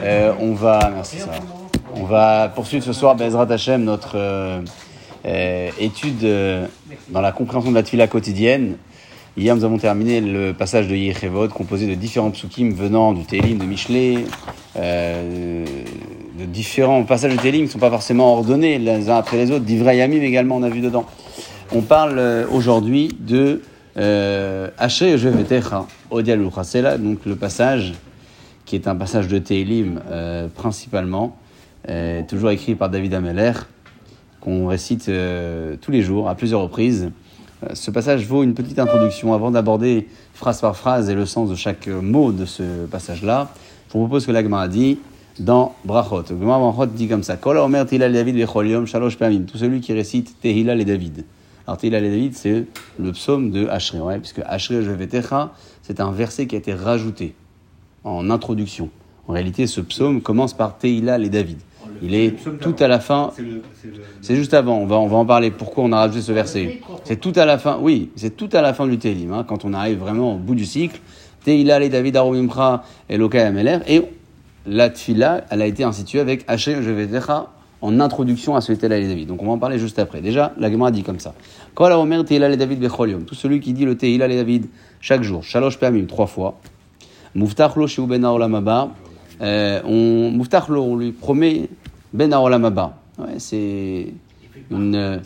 Euh, on va, merci. On va poursuivre ce soir Bezrat Hashem notre euh, euh, étude dans la compréhension de la tefila quotidienne. Hier, nous avons terminé le passage de Yechevod, composé de différents psukim venant du Télim, de Michelet, de différents passages de Télim qui ne sont pas forcément ordonnés les uns après les autres. D'Ivray Yamim également, on a vu dedans. On parle aujourd'hui de euh. C'est là donc le passage qui est un passage de Télim euh, principalement, euh, toujours écrit par David Ameller, qu'on récite tous les jours à plusieurs reprises. Ce passage vaut une petite introduction avant d'aborder phrase par phrase et le sens de chaque mot de ce passage-là. Je vous propose que l'Agma dit dans Brachot. Le Brachot dit comme ça. Tout celui qui récite Tehillah le David. Alors Tehillah le David, c'est le psaume de Ashri, ouais, puisque Ashri Jevetecha, c'est un verset qui a été rajouté en introduction. En réalité, ce psaume commence par Tehillah les David. Il est tout à la fin. C'est juste avant, on va, on va en parler. Pourquoi on a rajouté ce verset C'est tout à la fin, oui, c'est tout à la fin du Télim, hein, quand on arrive vraiment au bout du cycle. Tehillah les David Arumimcha Elokai Ameler. Et la tfila, elle a été instituée avec Haché Jevetecha en introduction à ce Tehillah les David. Donc on va en parler juste après. Déjà, la Gemara dit comme ça. Omer David. Tout celui qui dit le Tehillah les David chaque jour, Shalosh Pamim, trois fois. Muftach lo sheu ben haolam haba. Euh, on, Muftach lo, on lui promet ben haolam haba. Ouais, c'est une, euh,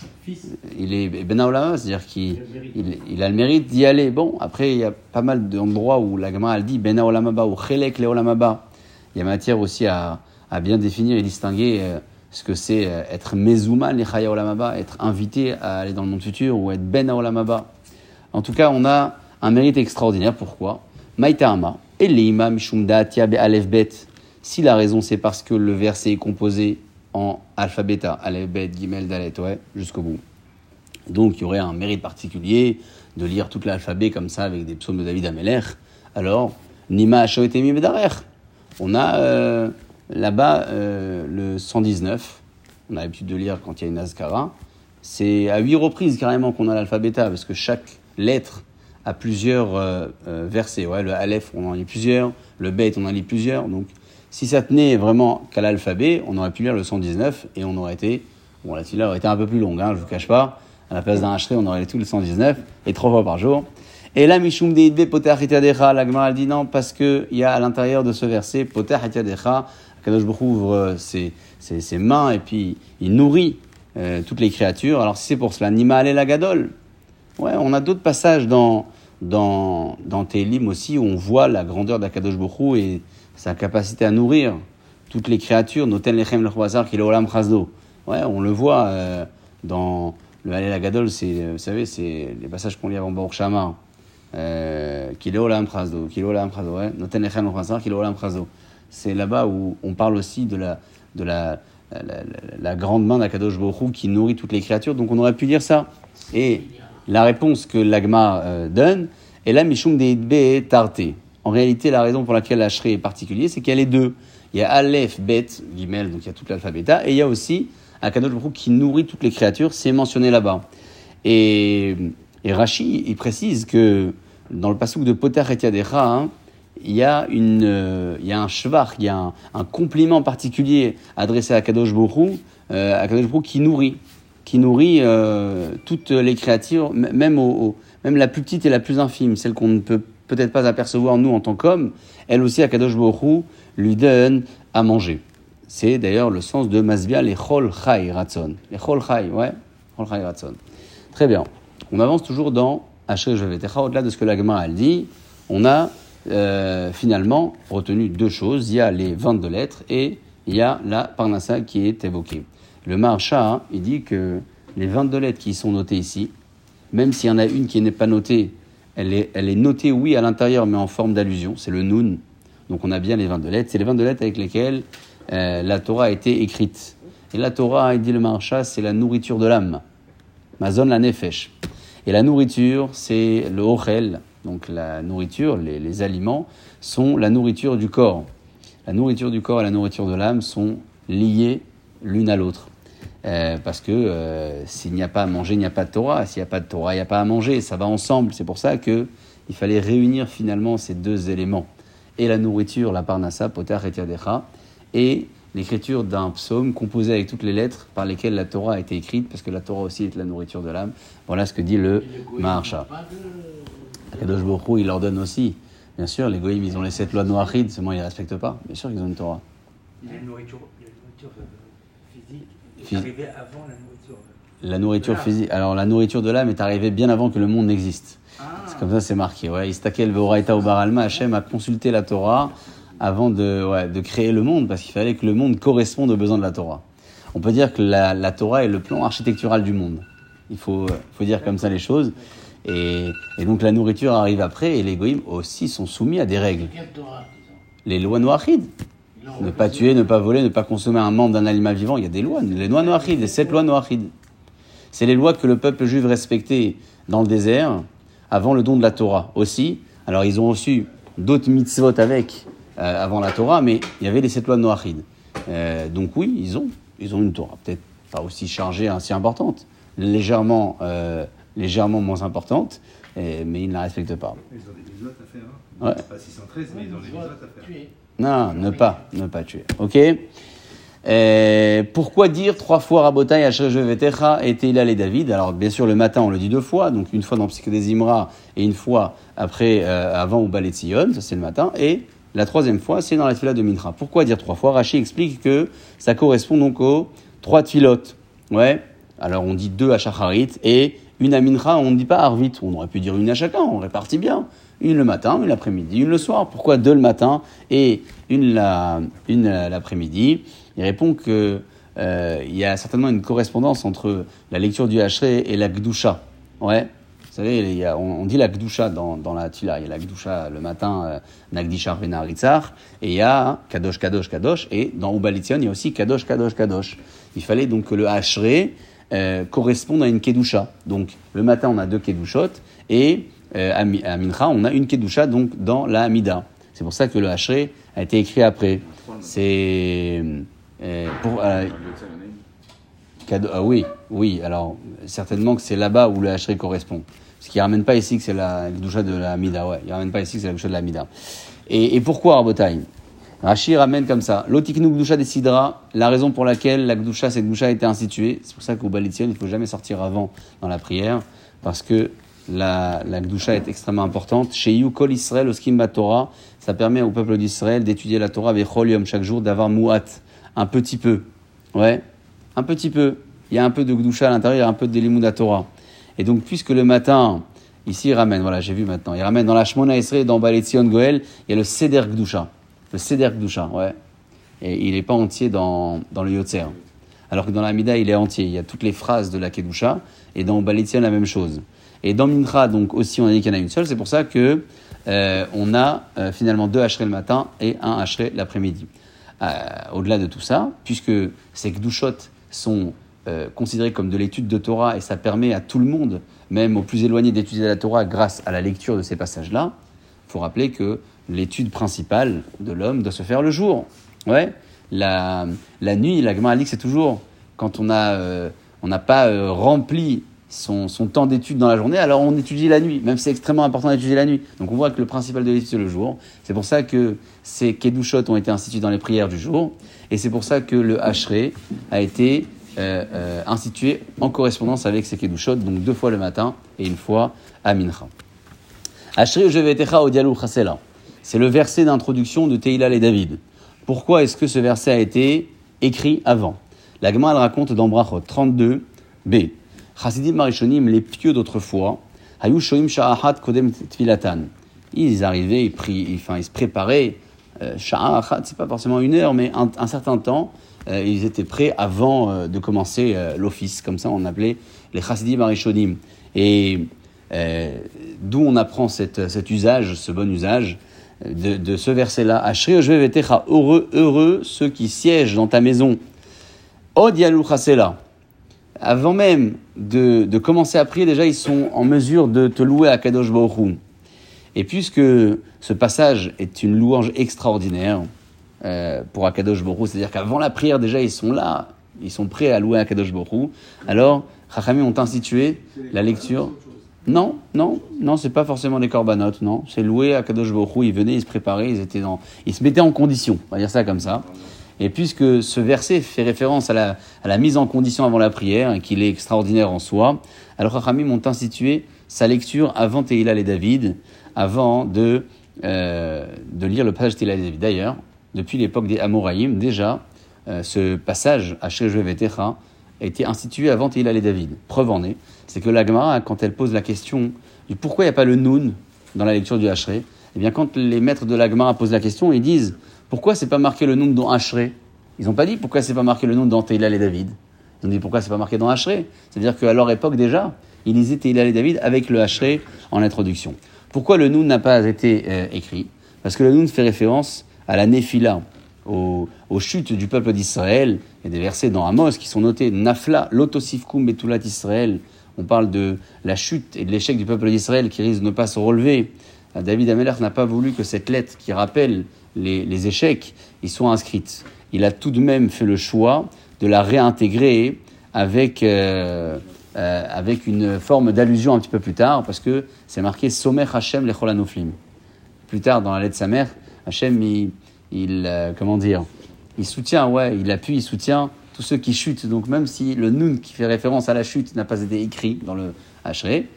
il est ben haolam haba, c'est-à-dire qu'il il, il a le mérite d'y aller. Bon, après, il y a pas mal d'endroits où la Gemara elle dit ben haolam haba ou chelek le haolam haba. Il y a matière aussi à, à bien définir et distinguer euh, ce que c'est euh, être mezouman le chaya haolam haba, être invité à aller dans le monde futur ou être ben haolam haba. En tout cas, on a un mérite extraordinaire. Pourquoi? Maïtama, Eleima Aleph Bet. Si la raison c'est parce que le verset est composé en alphabet, Aleph Bet, Gimel, Dalet, ouais, jusqu'au bout. Donc il y aurait un mérite particulier de lire tout l'alphabet comme ça avec des psaumes de David Ameller. Alors, Nima Shoetemi Bedarer. On a euh, là-bas euh, le 119. On a l'habitude de lire quand il y a une Azkara. C'est à huit reprises carrément qu'on a l'alphabet parce que chaque lettre a plusieurs euh, euh, versets. Ouais, le Aleph, on en lit plusieurs. Le Bet, on en lit plusieurs. Donc, si ça tenait vraiment qu'à l'alphabet, on aurait pu lire le 119 et on aurait été. Bon, la tila aurait été un peu plus longue, hein, je vous cache pas. À la place d'un Hachré, on aurait tout le 119 et trois fois par jour. Et là, Mishum Deidbe Hitiadecha, la Gemara dit non, parce qu'il y a à l'intérieur de ce verset Hitiadecha, Kadosh Baruch ouvre ses, ses, ses mains et puis il nourrit euh, toutes les créatures. Alors, si c'est pour cela, Nima la Gadol. Ouais, on a d'autres passages dans, dans, dans Télim aussi où on voit la grandeur d'Akadosh Baruch et sa capacité à nourrir toutes les créatures, Noten Lechem Lechwazar est Olam Chazdo. Ouais, on le voit euh, dans le Halel Agadol, c'est, euh, vous savez, c'est les passages qu'on lit avant Baruch Shama. Euh, est Olam Chazdo, est Olam Chazdo, Noten Lechem Lechwazar est Olam Chazdo. C'est là-bas où on parle aussi de la, de la, la, la, la grande main d'Akadosh Baruch qui nourrit toutes les créatures. Donc on aurait pu dire ça. Et la réponse que l'Agma euh, donne est la Mishum Deidbe Tarte. En réalité, la raison pour laquelle l'Ashré est particulier, c'est a les deux. Il y a Aleph, Bet, Gimel, donc il y a tout l'alphabet, et il y a aussi Akadosh Baruch qui nourrit toutes les créatures, c'est mentionné là-bas. Et, et Rashi, il précise que dans le passage de Poter et Yadecha, hein, il y a une, euh, il y a un shvar, il y a un, compliment particulier adressé à Kadosh Baruch, euh, à Kadosh Baruch qui nourrit, qui nourrit euh, toutes les créatures, même, la plus petite et la plus infime, celle qu'on ne peut peut-être pas apercevoir nous en tant qu'hommes, elle aussi, à Kadosh Baruch lui donne à manger. C'est d'ailleurs le sens de Masbia, les Chol Chai Ratson. Les Chol Chai, ouais, Chol Chai Ratson. Très bien. On avance toujours dans Asher au-delà de ce que la Gemara elle dit, on a euh, finalement retenu deux choses. Il y a les 22 lettres et il y a la Parnassa qui est évoquée. Le hein, il dit que les 22 lettres qui sont notées ici, même s'il y en a une qui n'est pas notée, elle est, notée, oui, à l'intérieur, mais en forme d'allusion. C'est le Nun. Donc on a bien les 22 lettres. C'est les 22 lettres avec lesquelles euh, la Torah a été écrite. Et la Torah, il dit le Maharsha, c'est la nourriture de l'âme. Mazon la nefesh. Et la nourriture, c'est le ochel. Donc la nourriture, les, les aliments, sont la nourriture du corps. La nourriture du corps et la nourriture de l'âme sont liées l'une à l'autre. Euh, parce que euh, s'il n'y a pas à manger, il n'y a pas de Torah. S'il n'y a pas de Torah, il n'y a pas à manger. Ça va ensemble. C'est pour ça que il fallait réunir finalement ces deux éléments. et la nourriture, la parnassa, poter et et l'écriture d'un psaume composé avec toutes les lettres par lesquelles la Torah a été écrite, parce que la Torah aussi est la nourriture de l'âme. Voilà ce que dit le Maharsha. Kadosh Baruch il leur donne aussi. Bien sûr, les goïms, ils ont les sept lois de Noachid, seulement ils ne respectent pas. Bien sûr qu'ils ont une Torah. Il y a une nourriture, euh, physique est arrivée avant la nourriture. La nourriture physique. Alors, la nourriture de l'âme est arrivée bien avant que le monde n'existe. Ah. C'est comme ça, c'est marqué. Ouais. Istakel Veoraita ou Baralma, Hachem a consulté la Torah avant de, ouais, de créer le monde, parce qu'il fallait que le monde corresponde aux besoins de la Torah. On peut dire que la, la Torah est le plan architectural du monde. Il faut, faut dire comme ça les choses. Et, donc la nourriture arrive après, et les goïms aussi sont soumis à des règles. Les lois noachides. Ne pas tuer, ne pas voler, ne pas consommer un membre d'un animal vivant, il y a des lois, les lois noachides, les sept lois noachides. C'est les lois que le peuple juif respectait dans le désert avant le don de la Torah aussi. Alors ils ont reçu d'autres mitzvot avec euh, avant la Torah, mais il y avait les sept lois noachides. Euh, donc oui, ils ont, ils ont une Torah, peut-être pas aussi chargée, aussi importante, légèrement, euh, légèrement moins importante, et- mais ils ne la respectent pas. Ils ont des mitzvot à faire. Ouais. Hein. Pas 613, mais ils ont des mitzvot à faire. tuer. Non, ne pas, ne pas tuer. Ok? Pourquoi dire trois fois Rabotai, Vetecha et Teila et David? Alors, bien sûr, le matin, on le dit deux fois, donc une fois dans Psyché des Imra et une fois après, euh, avant au Ballet Sion, ça c'est le matin, et la troisième fois, c'est dans la Tfila de Mincha. Pourquoi dire trois fois? Rashi explique que ça correspond donc aux trois Tfilotes. Ouais, alors on dit deux à Shacharit et une à Mincha, on ne dit pas Arvit. On aurait pu dire une à chacun, on répartit bien. Une le matin, une l'après-midi, une le soir. Pourquoi deux le matin et une la- une l'après-midi? Il répond que euh, il y a certainement une correspondance entre la lecture du Hachré et la Gdusha. Ouais. Vous savez, on, dit la Gdusha dans, dans la Tila. Il y a la Gdusha le matin, euh, Nagdishar Venaritzar, et il y a Kadosh, Kadosh, Kadosh, et dans Ubalitzion, il y a aussi Kadosh, Kadosh, Kadosh. Il fallait donc que le Hachré euh, corresponde à une Kedusha. Donc, le matin, on a deux Kedushot, et euh, à, Mi- à Mincha, on a une Kedusha, donc dans la Amida. C'est pour ça que le Hachré a été écrit après. C'est. euh, pour, ah oui, oui. Alors, certainement que c'est là-bas où le Hachré correspond. Parce qu'il ne ramène pas ici que c'est la Gdusha de la Mida. Ouais, il ne ramène pas ici que c'est la de la. Et, et pourquoi Rabotai? Rashi ramène comme ça. L'Otiknu Gdusha décidera la raison pour laquelle la Gdusha, cette Gdusha a été instituée. C'est pour ça qu'au Balitzion, il ne faut jamais sortir avant dans la prière. Parce que la, Gdusha est extrêmement importante. Chez Yukol Israël, au Skimba Torah, ça permet au peuple d'Israël d'étudier la Torah avec Chol Yom chaque jour, d'avoir Mouat, un petit peu. Ouais, un petit peu. Il y a un peu de Gdusha à l'intérieur, un peu de Torah. Et donc, puisque le matin, ici, il ramène, voilà, j'ai vu maintenant, il ramène dans la Shmona Esrei, dans Baletzion Goel, il y a le Seder Gdusha. Le Seder Gdusha, ouais. Et il n'est pas entier dans, dans le Yotzer. Alors que dans la Mida, il est entier. Il y a toutes les phrases de la Kedusha. Et dans Baletzion, la même chose. Et dans Mincha, donc aussi, on a dit qu'il y en a une seule. C'est pour ça que euh, on a euh, finalement deux Hachrei le matin et un Hachrei l'après-midi. Euh, Au-delà de tout ça, puisque ces Gdushot sont considérés comme de l'étude de Torah et ça permet à tout le monde, même aux plus éloignés, d'étudier la Torah grâce à la lecture de ces passages-là, il faut rappeler que l'étude principale de l'homme doit se faire le jour. Ouais. La, nuit, la Gemara c'est toujours quand on euh, n'a pas euh, rempli son, temps d'étude dans la journée, alors on étudie la nuit, même si c'est extrêmement important d'étudier la nuit. Donc on voit que le principal de l'étude, c'est le jour. C'est pour ça que ces Kedushot ont été institués dans les prières du jour, et c'est pour ça que le Hachré a été euh, institué en correspondance avec ces Kedushot, donc deux fois le matin et une fois à Mincha. Hachré Jevetecha Odialou Chasela. C'est le verset d'introduction de Teilal et David. Pourquoi est-ce que ce verset a été écrit avant? La Gemara raconte dans Brachot 32b. Chassidim Marishonim, les pieux d'autrefois, Hayu Shoim Sha'ahat Kodem Tfilatan. Ils arrivaient, ils, ils- ils se préparaient. Euh, Sha'ahat, c'est pas forcément une heure, mais un, certain temps. euh, ils étaient prêts avant euh, de commencer euh, l'office. Comme ça, on appelait les Chassidim Marishonim. Et euh, d'où on apprend cet usage, ce bon usage? De, de ce verset-là. Heureux, heureux ceux qui siègent dans ta maison. Avant même de, de commencer à prier, déjà, ils sont en mesure de te louer à Kadosh Baruch. Et puisque ce passage est une louange extraordinaire euh, pour Akadosh Baruch c'est-à-dire qu'avant la prière, déjà, ils sont là, ils sont prêts à louer Akadosh Baruch Hu, alors, Chachamim ont institué la lecture. Non, non, non, c'est pas forcément des corbanotes, non. C'est loué à Kadosh Hu, ils venaient, ils se préparaient, ils, étaient dans, ils se mettaient en condition, on va dire ça comme ça. Et puisque ce verset fait référence à la, à mise en condition avant la prière, et qu'il est extraordinaire en soi, alors Rachamim ont institué sa lecture avant Tehillah et David, avant de, euh, de lire le passage Tehillah et David. D'ailleurs, depuis l'époque des Amoraïm, déjà, euh, ce passage, Vetecha, a été institué avant Tehillah et David. Preuve en est, c'est que la Gemara, quand elle pose la question du pourquoi il n'y a pas le Nun dans la lecture du Hachré, eh bien, quand les maîtres de la Gemara posent la question, ils disent pourquoi c'est pas marqué le nom dans Hachré Ils n'ont pas dit pourquoi c'est pas marqué le nom dans Teilal et David. Ils ont dit pourquoi c'est pas marqué dans Hachré C'est-à-dire qu'à leur époque déjà, ils lisaient Teilal et David avec le Hachré en introduction. Pourquoi le Nun n'a pas été euh, écrit? Parce que le Nun fait référence à la Néphila, aux, chutes du peuple d'Israël. A des versets dans Amos qui sont notés Nafla, Lotosifkum Betulat Israël. On parle de la chute et de l'échec du peuple d'Israël qui risque de ne pas se relever. David Ameller n'a pas voulu que cette lettre qui rappelle les, échecs, ils sont inscrites. Il a tout de même fait le choix de la réintégrer avec, euh, euh, avec une forme d'allusion un petit peu plus tard, parce que c'est marqué Somer Hashem lecholanoflim. Plus tard, dans la lettre de sa mère, Hashem, il, euh, comment dire, il soutient, ouais, il appuie, il soutient tous ceux qui chutent. Donc même si le Nun qui fait référence à la chute n'a pas été écrit dans le Hachré,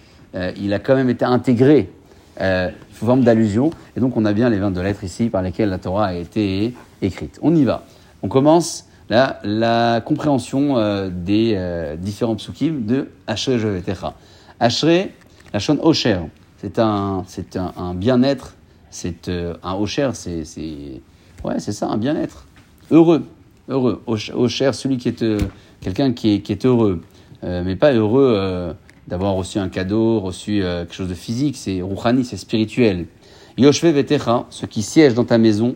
il a quand même été intégré euh, sous forme d'allusion. Et donc on a bien les 22 lettres ici par lesquelles la Torah a été écrite. On y va. On commence la, la compréhension euh, des euh, différents psukim de Ashrei Jevetecha. Ashrei, la chaîne Osher, c'est un, c'est un, bien-être, c'est euh, un Osher, c'est, ouais, c'est ça, un bien-être. Heureux, heureux. Osher, celui qui est quelqu'un qui est, heureux, mais pas heureux d'avoir reçu un cadeau, reçu euh, quelque chose de physique, c'est rouhani, c'est spirituel. Yoshve vetecha, ceux qui siègent dans ta maison,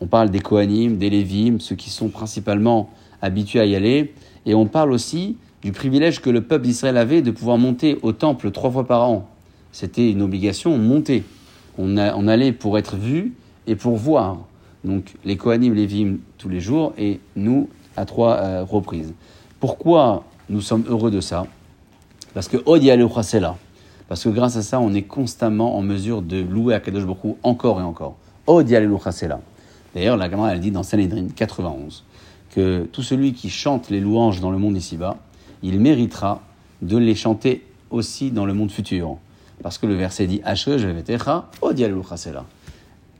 on parle des Kohanim, des Lévim, ceux qui sont principalement habitués à y aller, et on parle aussi du privilège que le peuple d'Israël avait de pouvoir monter au temple trois fois par an. C'était une obligation. On, on allait pour être vu et pour voir. Donc les Kohanim, Lévim tous les jours, et nous à trois euh, reprises. Pourquoi nous sommes heureux de ça? Parce que c'est là. Parce que grâce à ça, on est constamment en mesure de louer Akadosh Baruch encore et encore. là. D'ailleurs, la Gemara, elle dit dans Sanhedrin 91 que tout celui qui chante les louanges dans le monde ici-bas, il méritera de les chanter aussi dans le monde futur. Parce que le verset dit Asher Jevetecha, là.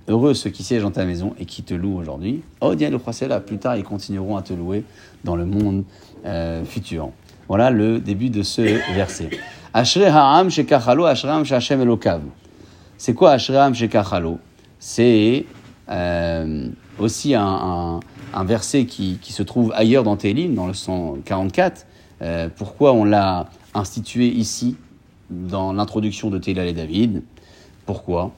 Heureux ceux qui siègent dans ta maison et qui te louent aujourd'hui. là. Plus tard, ils continueront à te louer dans le monde euh, futur. Voilà le début de ce verset. Ha'am shekachalo, ashrei ha'am she'Hashem elokav. C'est quoi ashrei ha'am shekachalo? C'est euh, aussi un, un, un, verset qui, qui, se trouve ailleurs dans Télim, dans le 144. Euh, pourquoi on l'a institué ici, dans l'introduction de Téla et David? Pourquoi?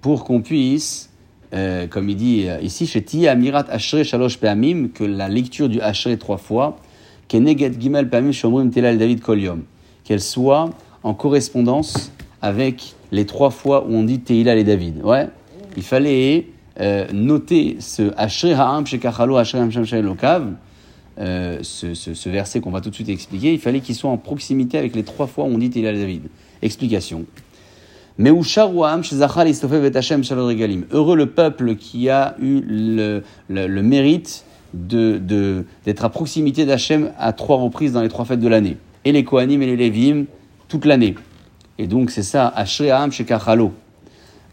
Pour qu'on puisse, euh, comme il dit euh, ici, chez Amirat Ashrei Shalosh Pe'amim, que la lecture du Ashrei trois fois David Qu'elle soit en correspondance avec les trois fois où on dit Teila et David. Ouais, il fallait euh, noter ce Asher Ha'am Shekachalo Asher Lokav, euh, ce, ce, ce, verset qu'on va tout de suite expliquer, il fallait qu'il soit en proximité avec les trois fois où on dit Teila et David. Explication. Heureux le peuple qui a eu le, mérite d'être de, à proximité d'Hachem à trois reprises dans les trois fêtes de l'année. Et les Kohanim et les Lévim toute l'année. Et donc c'est ça, Ashream Shekachalo.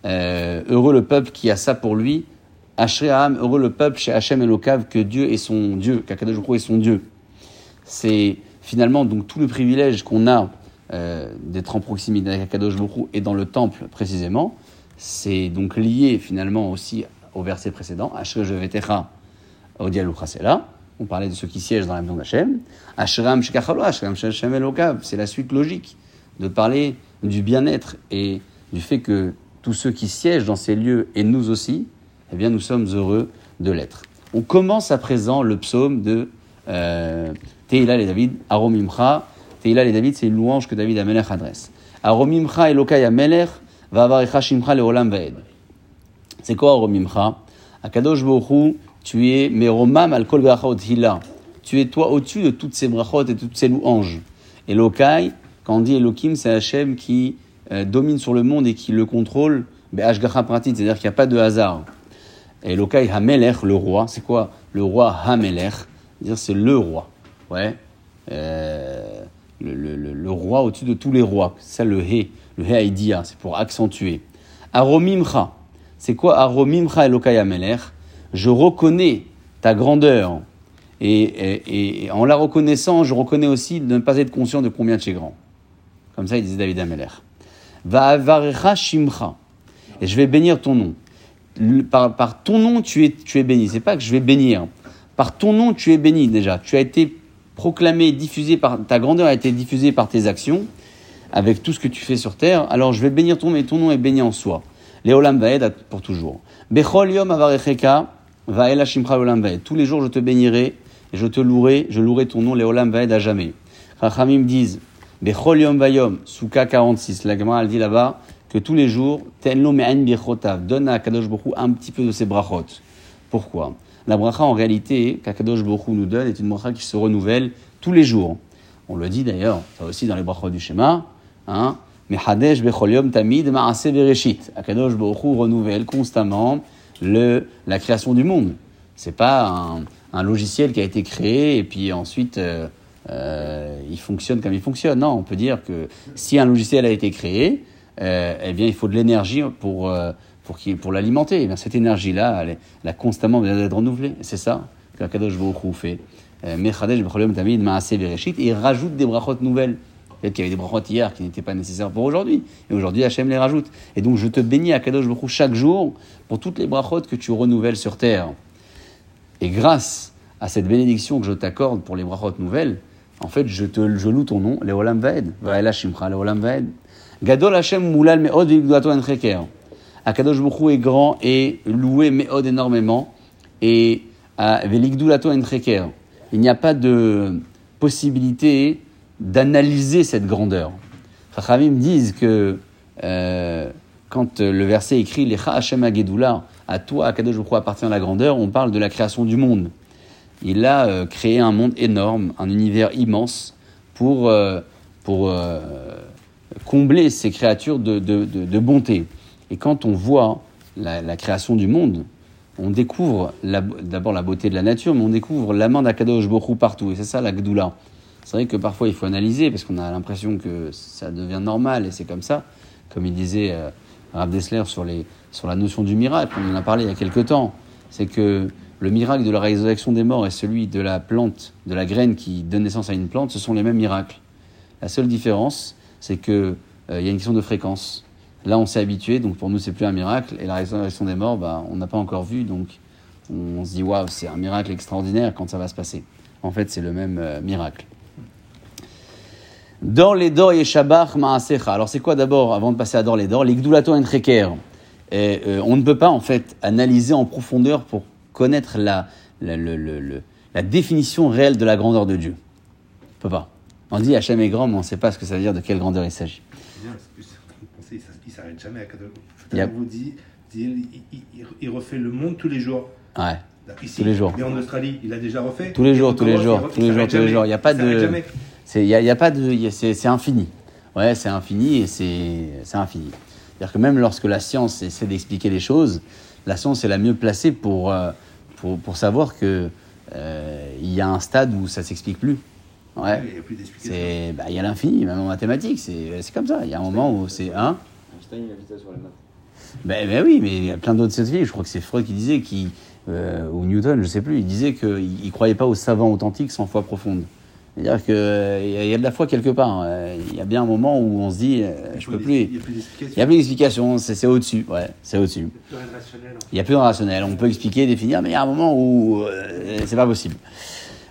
Euh, heureux le peuple qui a ça pour lui. Ashream, heureux le peuple chez Hachem Elokav, que Dieu est son Dieu, qu'Akadosh est son Dieu. C'est finalement donc tout le privilège qu'on a euh, d'être en proximité avec Akadosh et dans le temple précisément. C'est donc lié finalement aussi au verset précédent, Ashre Vetecha on parlait de ceux qui siègent dans la maison d'Hachem. Ashram c'est la suite logique de parler du bien-être et du fait que tous ceux qui siègent dans ces lieux, et nous aussi, eh bien, nous sommes heureux de l'être. On commence à présent le psaume de euh, Tehillah et David, Aromimcha. Tehillah et David, c'est une louange que David Amelech adresse. Aromimcha Elokai Amelech, Vavarecha Shimcha Leolam Vaed. C'est quoi Aromimcha Akadosh Bohu tu es Meromam al kol Tu es toi au-dessus de toutes ces brachot et toutes ces louanges. Et Lokai, Quand on dit Elohim, c'est Hachem qui euh, domine sur le monde et qui le contrôle, Ashgacha pratit, c'est-à-dire qu'il n'y a pas de hasard. Elokai Hamelech, le roi, c'est quoi Le roi Hamelech, c'est le roi. Ouais. Euh, le, roi au-dessus de tous les rois. C'est ça le He, le He Haïdia, c'est pour accentuer. Aromimcha, c'est quoi Aromimcha Elokai Je reconnais ta grandeur. Et, en la reconnaissant, je reconnais aussi de ne pas être conscient de combien tu es grand. Comme ça, il disait David Ameler. Va'avarecha shimcha. Et je vais bénir ton nom. Par, par ton nom, tu es, tu es béni. C'est pas que je vais bénir. Par ton nom, tu es béni déjà. Tu as été proclamé, diffusé par ta grandeur a été diffusée par tes actions, avec tout ce que tu fais sur terre. Alors je vais bénir ton nom, et ton nom est béni en soi. Léolam vaed pour toujours. Bechol yom avarecheka shimcha leolam vaed. Tous les jours, je te bénirai et je te louerai. Je louerai ton nom, Léolam vaed à jamais. Rachamim disent Bechol yom vayom, Souka 46. La Gemara, elle dit là-bas que tous les jours, tenlo me'an birchotav, donne à Kadosh Bokhu un petit peu de ses brachot. Pourquoi? La bracha, en réalité, qu'Akadosh Bokhu nous donne, est une bracha qui se renouvelle tous les jours. On le dit d'ailleurs, ça aussi dans les brachot du schéma, hein, mais Hadesh Bechol yom tamid ma'aseh bereshit. Akadosh Bokhu renouvelle constamment le, la création du monde. C'est pas un, logiciel qui a été créé et puis ensuite euh, euh, il fonctionne comme il fonctionne. Non, on peut dire que si un logiciel a été créé, euh, eh bien il faut de l'énergie pour, pour, pour l'alimenter. Eh bien, cette énergie-là, elle, elle a constamment besoin d'être renouvelée. C'est ça que Kadosh Baruch fait. Euh, Mechadesh b'chol yom tamid ma'aseh bereshit et il rajoute des brachot nouvelles. Peut-être qu'il y avait des brachot hier qui n'étaient pas nécessaires pour aujourd'hui. Et aujourd'hui, Hachem les rajoute. Et donc, je te bénis à Kadosh Baruch chaque jour pour toutes les brachot que tu renouvelles sur terre. Et grâce à cette bénédiction que je t'accorde pour les brachot nouvelles, en fait, je, te, je loue ton nom, Leolam Vaed. Vaela Shimcha, Leolam Vaed. Gadol Hashem Moulal Meod Vigdato Encheker. Akadosh Baruch Hu est grand et loué Meod énormément. Et à Veligdulato Encheker. Il n'y a pas de possibilité d'analyser cette grandeur. Chachamim disent que euh, quand le verset écrit Lecha Hashem Agedula, à toi, Akadosh Baruch Hu, appartient la grandeur, on parle de la création du monde. Il a euh, créé un monde énorme, un univers immense pour, euh, pour combler ces créatures de- de bonté. Et quand on voit la, création du monde, on découvre d'abord la beauté de la nature, mais on découvre la main d'Akadosh Hu partout. Et c'est ça la Gdoula. C'est vrai que parfois il faut analyser parce qu'on a l'impression que ça devient normal et c'est comme ça. Comme il disait euh, Rav Dessler sur, la notion du miracle, on en a parlé il y a quelque temps. C'est que le miracle de la résurrection des morts et celui de la plante, de la graine qui donne naissance à une plante, ce sont les mêmes miracles. La seule différence, c'est que euh, y a une question de fréquence. Là, on s'est habitué, donc pour nous, c'est plus un miracle. Et la résurrection des morts, bah, on n'a pas encore vu, donc on se dit waouh, c'est un miracle extraordinaire quand ça va se passer? En fait, c'est le même euh, miracle. Dans les dor yeshabach ma'asecha. Alors, c'est quoi d'abord, avant de passer à dor les dor, les gdulato en. Et, euh, on ne peut pas, en fait, analyser en profondeur pour connaître la, la, la définition réelle de la grandeur de Dieu. On peut pas. On dit Hachem est grand, mais on ne sait pas ce que ça veut dire, de quelle grandeur il s'agit. S'arrête jamais à y a- vous dit, dit, il, il- il- refait le monde tous les jours. Ouais. Ici, Tous les jours. Et en Australie, il a déjà refait. Tous les jours, tous les jours, tous les jours, tous les jours. Il n'y a pas de. C'est, il y a, y a pas de. y C'est, infini. Ouais, c'est infini et c'est, c'est infini. C'est-à-dire que même lorsque la science essaie d'expliquer les choses, la science est la mieux placée pour, euh, pour, pour savoir que euh, il y a un stade où ça s'explique plus. Ouais. Il n'y a plus d'explication. C'est, bah, il y a l'infini, même en mathématiques, c'est, c'est comme ça. Il y a un moment où c'est un. Einstein, habitait sur les maths. Ben, ben oui, mais il y a plein d'autres scientifiques. Je crois que c'est Freud qui disait, qui, euh, ou Newton, je sais plus, il disait qu'il ne croyait pas aux savants authentiques sans foi profonde. C'est-à-dire qu'il y, a- il y a de la foi quelque part. Euh, Il y a bien un moment où on se dit, euh, Il je faut peux plus. Il n'y a plus Il d'explication. n'y a plus d'explication, c'est, c'est au-dessus. Ouais, c'est au-dessus. Il n'y a plus de rationnel. On peut expliquer, définir, mais il y a un moment où euh, c'est pas possible.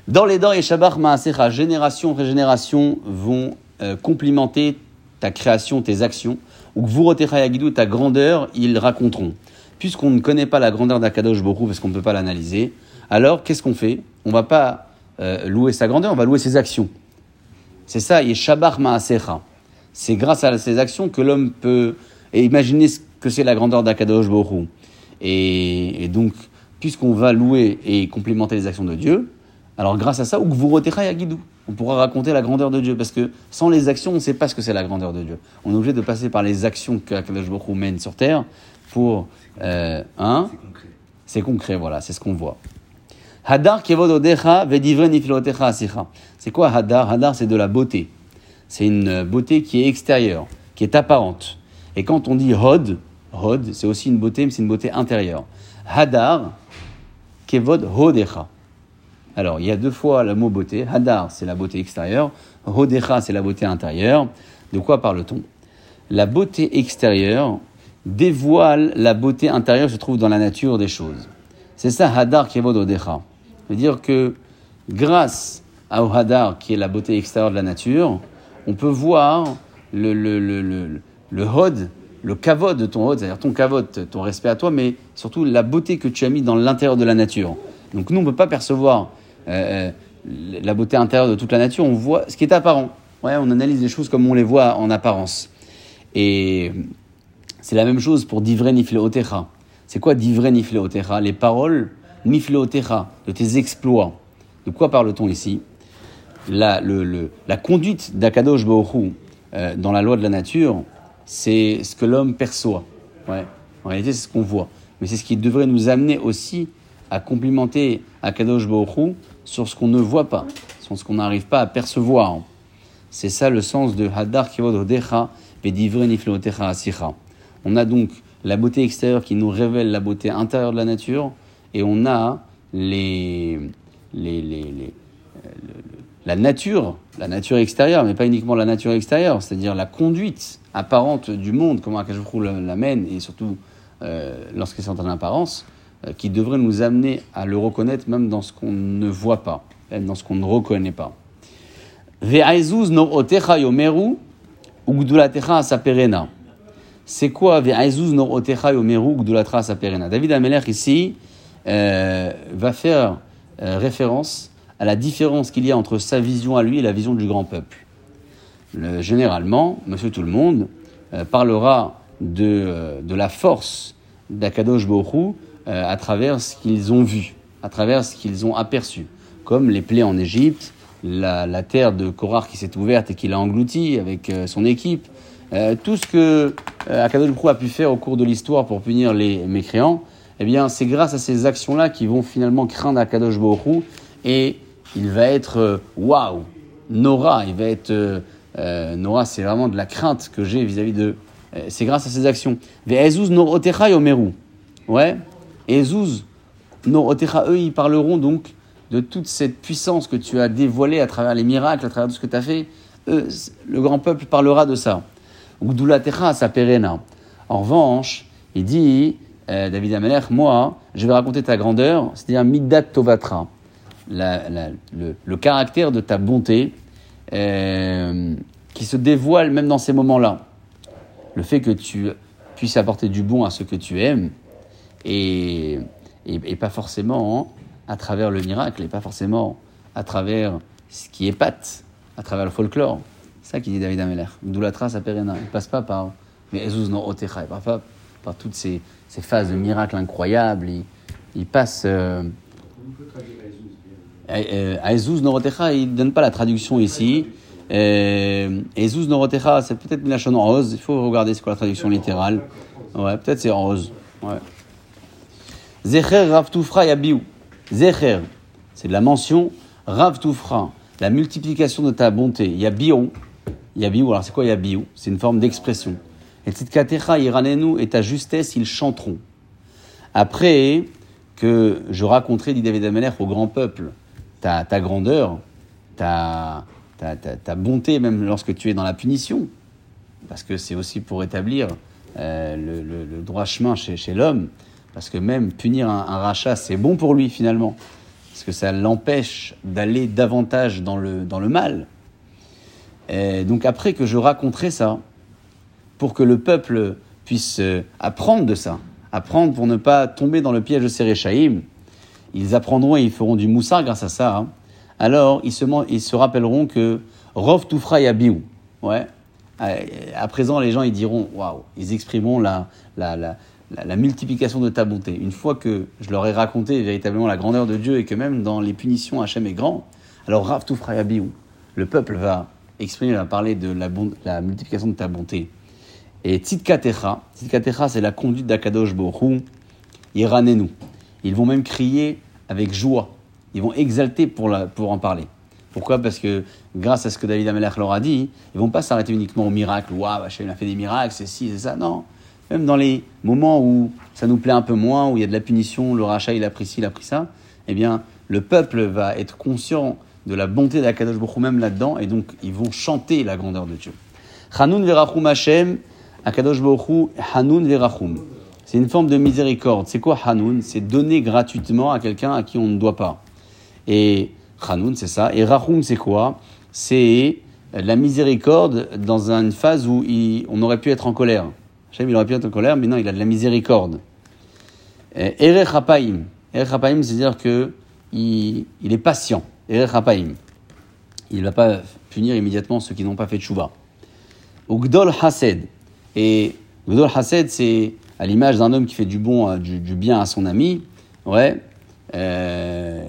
Dans les dents et Shabbat Maasecha, génération après génération vont euh, complimenter ta création, tes actions, ou Yagidou, ta grandeur, ils raconteront. Puisqu'on ne connaît pas la grandeur d'Akadosh Borou, parce qu'on ne peut pas l'analyser, alors qu'est-ce qu'on fait? On va pas euh, louer sa grandeur, on va louer ses actions. C'est ça, Yeshabach Maasecha. C'est grâce à ces actions que l'homme peut imaginer ce que c'est la grandeur d'Akadosh Borou. Et, donc, puisqu'on va louer et complimenter les actions de Dieu, alors grâce à ça, Ukvurotecha Yagidou. On pourra raconter la grandeur de Dieu. Parce que sans les actions, on ne sait pas ce que c'est la grandeur de Dieu. On est obligé de passer par les actions qu'Akadosh Baruch mène sur terre pour. Euh, hein? C'est concret. c'est concret, voilà, c'est ce qu'on voit. Hadar asicha. C'est quoi hadar? Hadar, c'est de la beauté. C'est une beauté qui est extérieure, qui est apparente. Et quand on dit hod, hod, c'est aussi une beauté, mais c'est une beauté intérieure. Hadar kevod hodecha. Alors, il y a deux fois le mot beauté. Hadar, c'est la beauté extérieure. Hodecha, c'est la beauté intérieure. De quoi parle-t-on? La beauté extérieure dévoile la beauté intérieure qui se trouve dans la nature des choses. C'est ça Hadar Kevod Odecha. C'est-à-dire que grâce à Hadar, qui est la beauté extérieure de la nature, on peut voir le, le, le, le, le Hod, le Kavod de ton Hod, c'est-à-dire ton Kavod, ton respect à toi, mais surtout la beauté que tu as mis dans l'intérieur de la nature. Donc nous, on ne peut pas percevoir euh, euh, la beauté intérieure de toute la nature, on voit ce qui est apparent. Ouais, on analyse les choses comme on les voit en apparence. Et c'est la même chose pour Divrei Nifleotecha. C'est quoi Divrei Nifleotecha Les paroles Nifleotecha, de tes exploits. De quoi parle-t-on ici? La, le- la conduite d'Akadosh Baruch euh, dans la loi de la nature, c'est ce que l'homme perçoit. Ouais. En réalité, c'est ce qu'on voit. Mais c'est ce qui devrait nous amener aussi à complimenter Akadosh Hu sur ce qu'on ne voit pas, sur ce qu'on n'arrive pas à percevoir. C'est ça le sens de Hadar Kivod Odecha Vedivre Nifleotecha Asicha. On a donc la beauté extérieure qui nous révèle la beauté intérieure de la nature, et on a les, les, les, les- le- le- la nature, la nature extérieure, mais pas uniquement la nature extérieure, c'est-à-dire la conduite apparente du monde, comment Akashvroul l'amène, et surtout euh, lorsqu'elle est en apparence, qui devrait nous amener à le reconnaître même dans ce qu'on ne voit pas, même dans ce qu'on ne reconnaît pas. C'est quoi David Ameler ici euh, va faire euh, référence à la différence qu'il y a entre sa vision à lui et la vision du grand peuple. Le- généralement, Monsieur Tout le Monde euh, parlera de, euh, de la force d'Akadosh Borou à travers ce qu'ils ont vu, à travers ce qu'ils ont aperçu, comme les plaies en Égypte, la, la terre de Korar qui s'est ouverte et qui l'a englouti avec euh, son équipe, euh, tout ce que euh, Akadosh a pu faire au cours de l'histoire pour punir les mécréants, eh bien, c'est grâce à ces actions-là qu'ils vont finalement craindre Akadosh Borou et il va être euh, waouh, Nora, il va être euh, euh, Nora, c'est vraiment de la crainte que j'ai vis-à-vis de. euh, c'est grâce à ces actions. Ve'ezuz norotecha yomeru. Ouais. Ezuz norotecha, eux, ils parleront donc de toute cette puissance que tu as dévoilée à travers les miracles, à travers tout ce que tu as fait. Eux, c- le grand peuple parlera de ça. Ugdulatecha saperena. En revanche, il dit, euh, David Ameler, moi, je vais raconter ta grandeur, c'est-à-dire Middat Tovatra, le caractère de ta bonté euh, qui se dévoile même dans ces moments-là. Le fait que tu puisses apporter du bon à ceux que tu aimes et, pas forcément à travers le miracle et pas forcément à travers ce qui épate, à travers le folklore. C'est ça qui dit David Ameller. D'où la trace à Perena. Il passe pas par mais Ezuz no Otecha, il passe pas par toutes ces, phases de miracles incroyables. Il, il passe. euh, euh, Aizuz Norotecha, il ne donne pas la traduction ici. Euh, Aizuz Norotecha, c'est peut-être une en rose. Il faut regarder c'est quoi la traduction littérale. Ouais, peut-être c'est en rose. Ouais. Zecher Rav Toufra Yabiou. Zecher, c'est de la mention. Rav Toufra, la multiplication de ta bonté. Yabiou. Yabiou, alors c'est quoi Yabiou? C'est une forme d'expression. Et Tzitkatecha Iranenu et ta justesse, ils chanteront. Après que je raconterai, dit David Ameller, au grand peuple, ta, ta grandeur, ta, ta, ta, ta bonté, même lorsque tu es dans la punition, parce que c'est aussi pour établir euh, le, le- le droit chemin chez, chez l'homme, parce que même punir un, rachat, c'est bon pour lui finalement, parce que ça l'empêche d'aller davantage dans le, dans le mal. Donc après que je raconterai ça, pour que le peuple puisse euh, apprendre de ça, apprendre pour ne pas tomber dans le piège de ces Réchaïm, ils apprendront et ils feront du moussard grâce à ça. hein. Alors, ils se, ils se rappelleront que Rov Toufra Yabiou. Ouais. Euh, À présent, les gens, ils diront waouh, ils exprimeront la, la, la, la, multiplication de ta bonté. Une fois que je leur ai raconté véritablement la grandeur de Dieu et que même dans les punitions, Hachem est grand, alors Rav Toufra Yabiou. le peuple va exprimer, va parler de la, la multiplication de ta bonté. Et Tzidkatecha, Tzidkatecha, c'est la conduite d'Akadosh Borou, Iranenu. Ils vont même crier avec joie. Ils vont exalter pour, pour en parler. Pourquoi? Parce que grâce à ce que David Amelech leur a dit, ils vont pas s'arrêter uniquement au miracle. Waouh, Hachem a fait des miracles, c'est ci, c'est ça. Non. Même dans les moments où ça nous plaît un peu moins, où il y a de la punition, le rachat, il a pris ci, il a pris ça, eh bien, le peuple va être conscient de la bonté d'Akadosh Baruch même là-dedans, et donc ils vont chanter la grandeur de Dieu. Hanun verachum Hashem, Akadosh Baruch Hanun verachum. C'est une forme de miséricorde. C'est quoi Hanun? C'est donner gratuitement à quelqu'un à qui on ne doit pas. Et Hanun, c'est ça. Et Rachum, c'est quoi? C'est la miséricorde dans une phase où on aurait pu être en colère. Il aurait pu être en colère, mais non, il a de la miséricorde. Erech Hapaim. Erech c'est-à-dire que il, il est patient. Erech. Il ne va pas punir immédiatement ceux qui n'ont pas fait de chouva. Ou Gdol Hased. Et Gdol Hased, c'est à l'image d'un homme qui fait du bon, euh, du, bien à son ami. Ouais. Euh,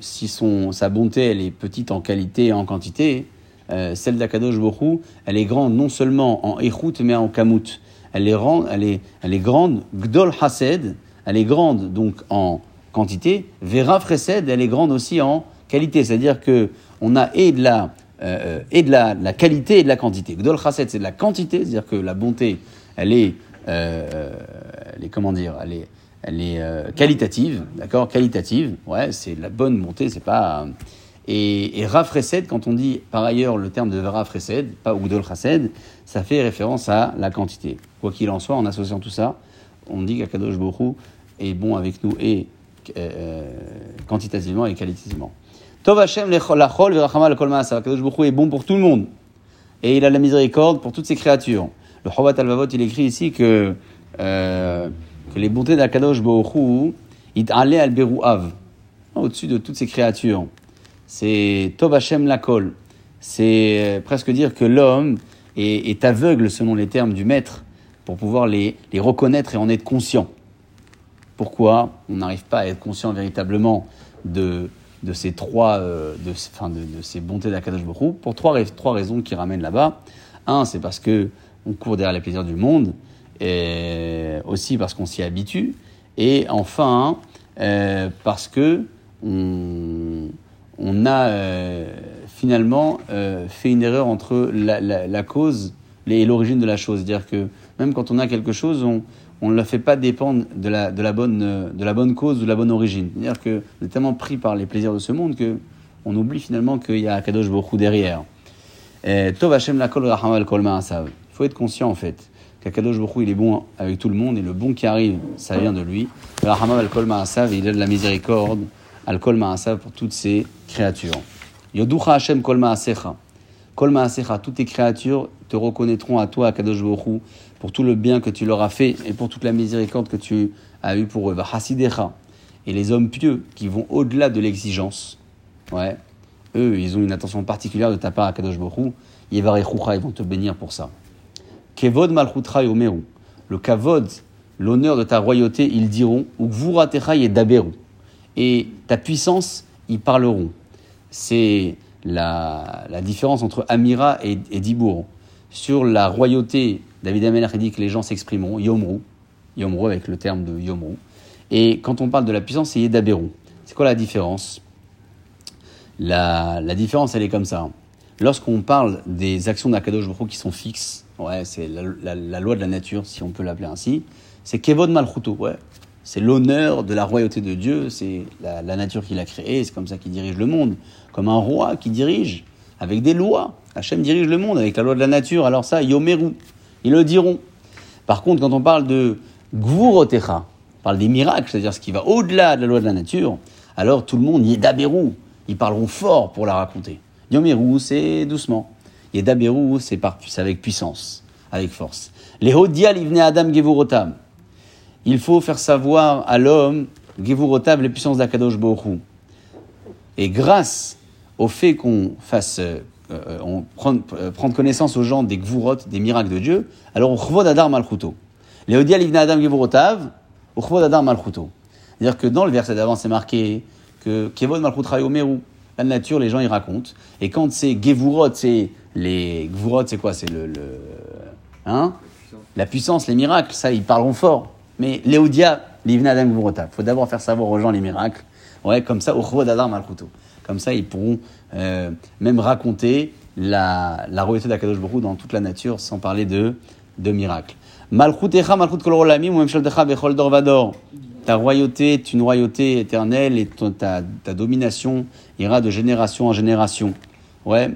si son, sa bonté, elle est petite en qualité et en quantité, euh, celle d'Akadosh Borou, elle est grande non seulement en Echout, mais en Kamut. Elle est, grande, Gdol Hased, elle est grande donc en quantité. Vera Fresed, elle est grande aussi en qualité. C'est-à-dire que on a et de la, euh, la, qualité et de la quantité. Gdol Hased, c'est de la quantité, c'est-à-dire que la bonté, elle est, euh, elle est comment dire, elle est, elle est euh, qualitative, d'accord, qualitative. Ouais, c'est la bonne bonté, c'est pas. Euh, et, et quand on dit par ailleurs le terme de Rafresed, pas Oudol Chased, ça fait référence à la quantité. Quoi qu'il en soit, en associant tout ça, on dit qu'Akadosh Borou est bon avec nous et euh, quantitativement et qualitativement. Tov Hashem lachol verachama lekol ma'asav. Akadosh Borou est bon pour tout le monde. Et il a la miséricorde pour toutes ses créatures. Le Chovat Alvavot, il écrit ici que, euh, que les bontés d'Akadosh Borou, il allait al Berouav, au-dessus de toutes ces créatures. C'est Tov Hashem Lakol. C'est euh, presque dire que l'homme est, aveugle, selon les termes du maître, pour pouvoir les, reconnaître et en être conscient. Pourquoi on n'arrive pas à être conscient véritablement de, ces trois, euh, de, enfin de, de ces bontés d'Akadosh Baruch Pour trois raisons qui ramènent là-bas. Un, c'est parce que on court derrière les plaisirs du monde, et aussi parce qu'on s'y habitue, et enfin euh, parce que on, on a euh, finalement euh, fait une erreur entre la, cause et l'origine de la chose. C'est-à-dire que même quand on a quelque chose, on ne la fait pas dépendre de la, bonne, cause ou de la bonne origine. C'est-à-dire qu'on est tellement pris par les plaisirs de ce monde que on oublie finalement qu'il y a Akadosh Hu derrière. Tov Hashem lakol kol. Il faut être conscient en fait qu'Akadosh Baruch il est bon avec tout le monde et le bon qui arrive, ça vient de lui. Kol il a de la miséricorde al kol ma'asav pour toutes ces créatures. Yoducha Hashem kol ma'asecha. Kol ma'asecha, toutes tes créatures te reconnaîtront à toi, Akadosh Baruch Hu, pour tout le bien que tu leur as fait et pour toute la miséricorde que tu as eue pour eux. Va hasidecha. Et les hommes pieux qui vont au-delà de l'exigence, ouais, eux, ils ont une attention particulière de ta part à Kadosh Baruch Yevarechucha, ils vont te bénir pour ça. Kevod malchutra yomeru. Le kavod, l'honneur de ta royauté, ils diront, ou gvuratecha yedaberu. Et ta puissance, ils parleront. C'est la, différence entre Amira et, et Dibour. Sur la royauté, David Amelach dit que les gens s'exprimeront, Yomru, Yomru avec le terme de Yomru. Et quand on parle de la puissance, c'est Yedaberu. C'est quoi la différence? La, différence, elle est comme ça. Lorsqu'on parle des actions d'Akadosh Baruch qui sont fixes, ouais, c'est la, la- la loi de la nature, si on peut l'appeler ainsi, c'est Kevod Malchuto, ouais. C'est l'honneur de la royauté de Dieu, c'est la, nature qu'il a créée, c'est comme ça qu'il dirige le monde. Comme un roi qui dirige avec des lois. Hachem dirige le monde avec la loi de la nature, alors ça, Yomeru, ils le diront. Par contre, quand on parle de Gvurotecha, on parle des miracles, c'est-à-dire ce qui va au-delà de la loi de la nature, alors tout le monde Yedaberu, ils parleront fort pour la raconter. Yomeru, c'est doucement. Yedaberu, c'est avec puissance, avec force. Les Hodial, Adam Gevurotam. Il faut faire savoir à l'homme, Gevurotam, les puissances d'Akadosh Hu. Et grâce au fait qu'on fasse, euh, euh, on prenne, euh, prendre connaissance aux gens des gvurot, des miracles de Dieu, alors on chvod adar malchuto. Léodia livna adam gevurotav, on chvod adar malchuto. C'est-à-dire que dans le verset d'avant, c'est marqué que kevod malchutra yomeru. La nature, les gens, ils racontent. Et quand c'est Gevurot, c'est les. Gevurot, c'est quoi? C'est le. le- Hein? La puissance, les miracles, ça, ils parleront fort. Mais Léodia, l'Ivna Adam. Il faut d'abord faire savoir aux gens les miracles. Ouais, comme ça. Comme ça, ils pourront euh, même raconter la, la royauté d'Akadosh Baruch dans toute la nature, sans parler de, de miracles. Malchut Kol Olamim, ou Memshaltecha Bechol Dor Vador. Ta royauté est une royauté éternelle et ta, ta domination ira de génération en génération. Ouais.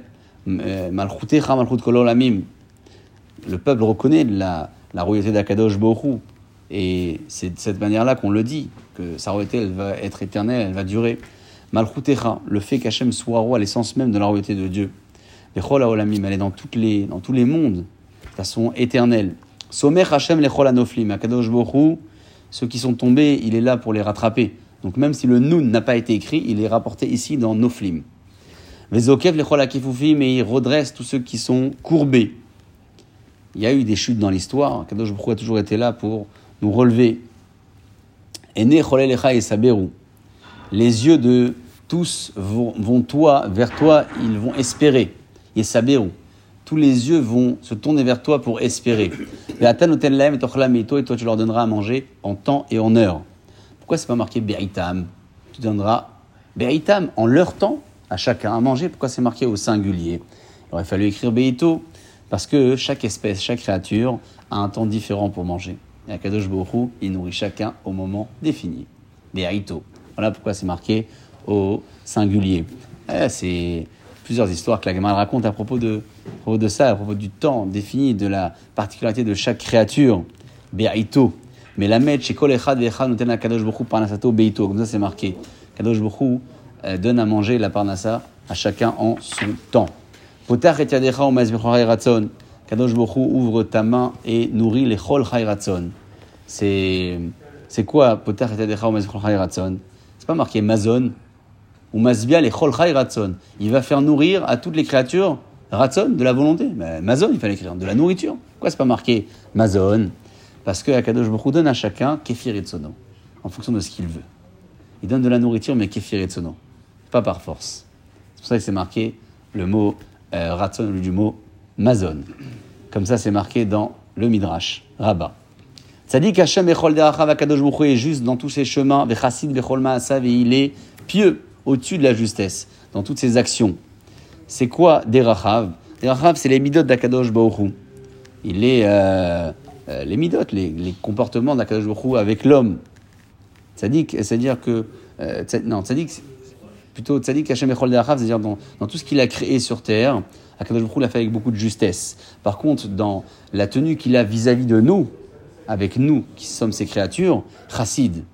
Euh, Malchut Kol Olamim. Le peuple reconnaît la, la royauté d'Akadosh Baruch. Et c'est de cette manière-là qu'on le dit, que sa royauté, elle va être éternelle, elle va durer. Malchutecha, le fait qu'Hachem soit roi, l'essence même de la royauté de Dieu. Bechol Haolamim, elle est dans, toutes les, dans tous les mondes, de façon éternelle. Somer Hachem lechol anoflim, Akadosh Baruch Hu, ceux qui sont tombés, il est là pour les rattraper. Donc même si le Nun n'a pas été écrit, il est rapporté ici dans Noflim. Vezokev lechol akifufim, et il redresse tous ceux qui sont courbés. Il y a eu des chutes dans l'histoire. Kadosh Baruch Hu a toujours été là pour nous relever. Les yeux de tous vont, vont toi, vers toi, ils vont espérer. Tous les yeux vont se tourner vers toi pour espérer. Et toi, tu leur donneras à manger en temps et en heure. Pourquoi c'est pas marqué Beritam? Tu donneras Beritam en leur temps à chacun à manger. Pourquoi c'est marqué au singulier? Il aurait fallu écrire Beito parce que chaque espèce, chaque créature a un temps différent pour manger. Et Akadosh Baruch Hu, il nourrit chacun au moment défini. Berito. Voilà pourquoi c'est marqué au singulier. Eh, c'est plusieurs histoires que la Gemara raconte à propos, de, à propos de ça, à propos du temps défini, de la particularité de chaque créature. Berito. Mais la met chez Kol Echad Ve'echad noten à Kadosh Baruch Hu Parnasato Beito. Comme ça, c'est marqué. Kadosh Hu euh, donne à manger la Parnassa à chacun en son temps. Potach et yadecha ratzon. Kadosh Baruch Hu ouvre ta main et nourrit les chol chay ratzon. C'est quoi Potach et yadecha u'maz b'chol ratzon C'est pas marqué mazon ou mazbia les chol chay ratzon. Il va faire nourrir à toutes les créatures ratzon de la volonté. Mais mazon, il fallait écrire de la nourriture. Pourquoi c'est pas marqué mazon? Parce que Akadosh Baruch donne à chacun kefir et tsono en fonction de ce qu'il veut. Il donne de la nourriture, mais kefir et tsono pas par force. C'est pour ça que c'est marqué le mot euh, ratson au du mot mazon. Comme ça, c'est marqué dans le Midrash, Rabbah. Tzadik Hashem bechol derachav akadosh est juste dans tous ses chemins, vechassid bechol ma'asav, et il est pieux au-dessus de la justesse, dans toutes ses actions. C'est quoi derachav Derachav, c'est les midot d'akadosh Hu. Il est euh, euh, les midot, les, les comportements d'akadosh Hu avec l'homme. Tzadik, c'est-à-dire que... euh, tzad- non, tzadik, plutôt tzadik Hashem Echol De'achav, c'est-à-dire dans tout ce qu'il a créé sur terre, Akadosh Baruch l'a fait avec beaucoup de justesse. Par contre, dans la tenue qu'il a vis-à-vis de nous, avec nous qui sommes ses créatures, chassid.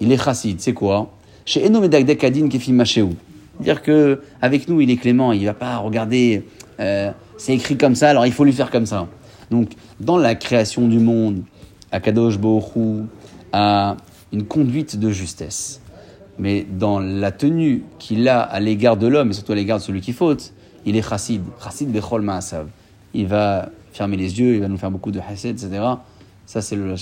Il est chassid, c'est quoi? Chez Eno Medagdek Adin Kefim Mashéou. Dire que avec nous, il est clément, il va pas regarder, euh, c'est écrit comme ça, alors il faut lui faire comme ça. Donc, dans la création du monde, Akadosh Baruch a une conduite de justesse mais dans la tenue qu'il a à l'égard de l'homme, et surtout à l'égard de celui qui faute, il est chassid, chassid bechol ma'asav. Il va fermer les yeux, il va nous faire beaucoup de chassid, etc. Ça, c'est le,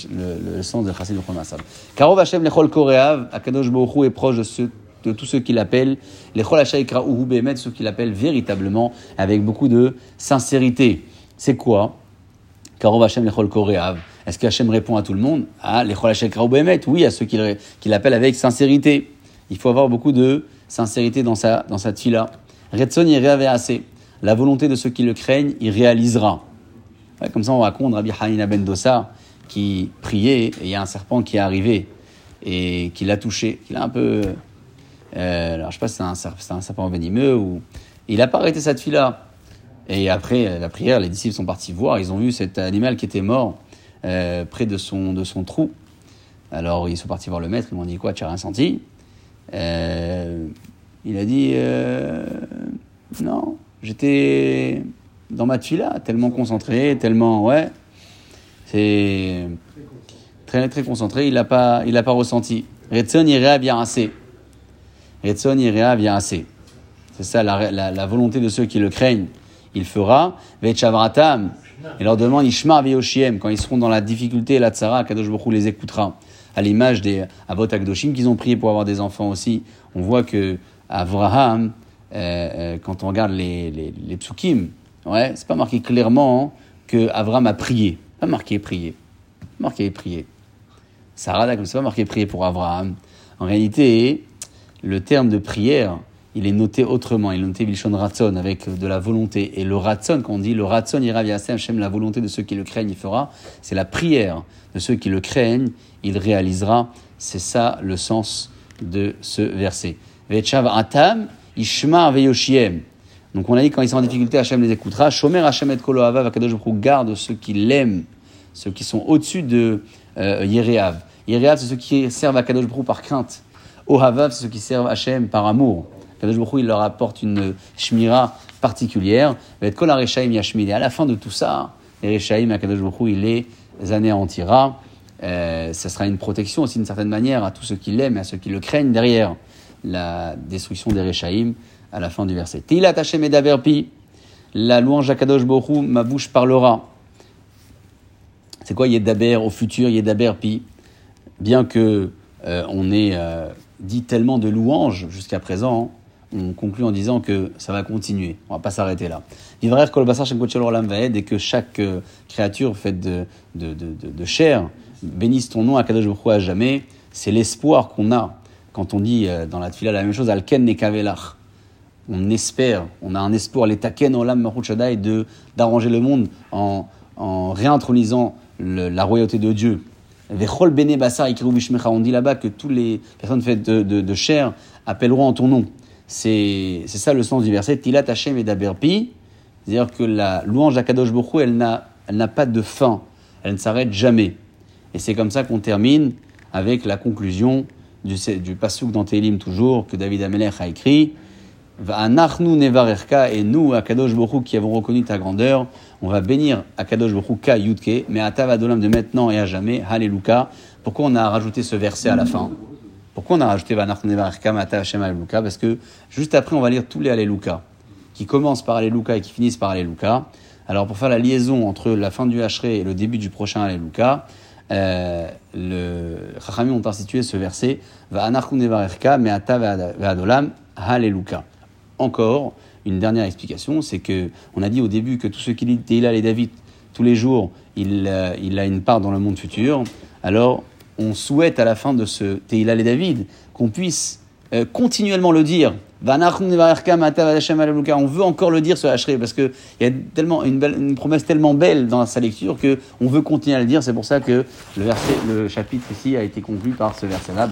le- sens de chassid bechol ma'asav. Karov Hashem lechol koreav, Akadosh Baruch Hu est proche de, ceux, de tous ceux qu'il appelle, lechol Hashem kra'uhu behemet, ceux qu'il appelle véritablement, avec beaucoup de sincérité. C'est quoi? Karov Hashem lechol koreav. Est-ce qu'Hachem répond à tout le monde? Ah, lechol Hashem kra'uhu behemet. Oui, à ceux qu'il appelle avec sincérité. Il faut avoir beaucoup de sincérité dans sa, dans sa tfila. Retson assez. La volonté de ceux qui le craignent, il réalisera. Comme ça, on raconte Rabbi Hanina ben Dossa qui priait et il y a un serpent qui est arrivé et qui l'a touché, qui l'a un peu. euh, alors, je sais pas si c'est un, serp- c'est un serpent venimeux ou. Il n'a pas arrêté sa tfila. Et après euh, la prière, les disciples sont partis voir. Ils ont vu cet animal qui était mort euh, près de son, de son trou. Alors ils sont partis voir le maître, ils m'ont dit quoi, tu n'as rien senti? Il a dit non, j'étais dans ma tfila, tellement concentré, tellement ouais, c'est très très concentré, il n'a pas, il a pas ressenti. Retson irea bien assez. Retson irea bien assez. C'est ça la, la, volonté de ceux qui le craignent. Il fera Vechavratam. Il leur demande Ishmar Veyoshiem. Quand ils seront dans la difficulté et la tsara, Kadosh Baruch les écoutera. À l'image des Avot Akdoshim qu'ils ont prié pour avoir des enfants aussi. On voit que Abraham, euh, euh, quand on regarde les, les, les psukim, ouais, c'est pas marqué clairement que Abraham a prié. Pas marqué prier. Marqué prier. Sarah, d'accord, c'est pas marqué prier pour Abraham. En réalité, le terme de prière, il est noté autrement. Il est noté Vilshon Ratson avec de la volonté. Et le Ratson, quand on dit le Ratson ira via Hashem, la volonté de ceux qui le craignent, il fera. C'est la prière de ceux qui le craignent, il réalisera. C'est ça le sens de ce verset. Vechav atam ishma veyoshiem. Donc on a dit quand ils sont en difficulté, Hachem les écoutera. Shomer Hachem et kolo avav, Akadosh garde ceux qui l'aiment, ceux qui sont au-dessus de euh, Yereav. Yereav, c'est ceux qui servent à Kadosh par crainte. Ohavav, c'est ceux qui servent Hachem par amour. Kadosh il leur apporte une shmira particulière. Et à la fin de tout ça, les Kadosh il les anéantira. Euh, ça sera une protection aussi d'une certaine manière à tous ceux qui l'aiment et à ceux qui le craignent derrière la destruction des Rechaim à la fin du verset. Tilat Hashem Edaverpi, la louange à Kadosh ma bouche parlera. C'est quoi Yedaber au futur, Yedaber Pi Bien que euh, on ait euh, dit tellement de louanges jusqu'à présent, on conclut en disant que ça va continuer. On va pas s'arrêter là. Vivrer Kolbasar et que chaque euh, créature faite de, de, de, de, chair bénisse ton nom à Kadosh Baruch à jamais. C'est l'espoir qu'on a quand on dit dans la tefila la même chose, Alken Nekavelach. On espère, on a un espoir, l'etaken olam maruchadai, de d'arranger le monde en, en réintronisant la royauté de Dieu. On dit là-bas que toutes les personnes faites de, de, chair appelleront en ton nom. C'est ça le sens du verset. Tilat Hashem et Daberpi. C'est-à-dire que la louange d'Akadosh Bokhu, elle n'a pas de fin. Elle ne s'arrête jamais. Et c'est comme ça qu'on termine avec la conclusion du, du Passouk dans toujours, que David Amelech a écrit. Va'anachnu nevarerka, et nous, Akadosh Bokhu, qui avons reconnu ta grandeur, on va bénir Akadosh Baruch Ka Yudke, mais à Tavadolam de maintenant et à jamais, Alléluia. Pourquoi on a rajouté ce verset à la fin? Pourquoi on a rajouté Alléluia Parce que juste après, on va lire tous les Alléluia, qui commencent par Alléluia et qui finissent par Alléluia. Alors pour faire la liaison entre la fin du Hachré et le début du prochain Alléluia, euh, le Chachamim ont institué ce verset Va mais Adolam Alléluia. Encore, une dernière explication, c'est que on a dit au début que tous ceux qui lisent Teila et David tous les jours, il, euh, il, a une part dans le monde futur. Alors, on souhaite à la fin de ce Teila et David qu'on puisse euh, continuellement le dire. On veut encore le dire ce Hachré parce qu'il y a tellement une, promesse tellement belle dans sa lecture que on veut continuer à le dire. C'est pour ça que le, le chapitre ici a été conclu par ce verset-là.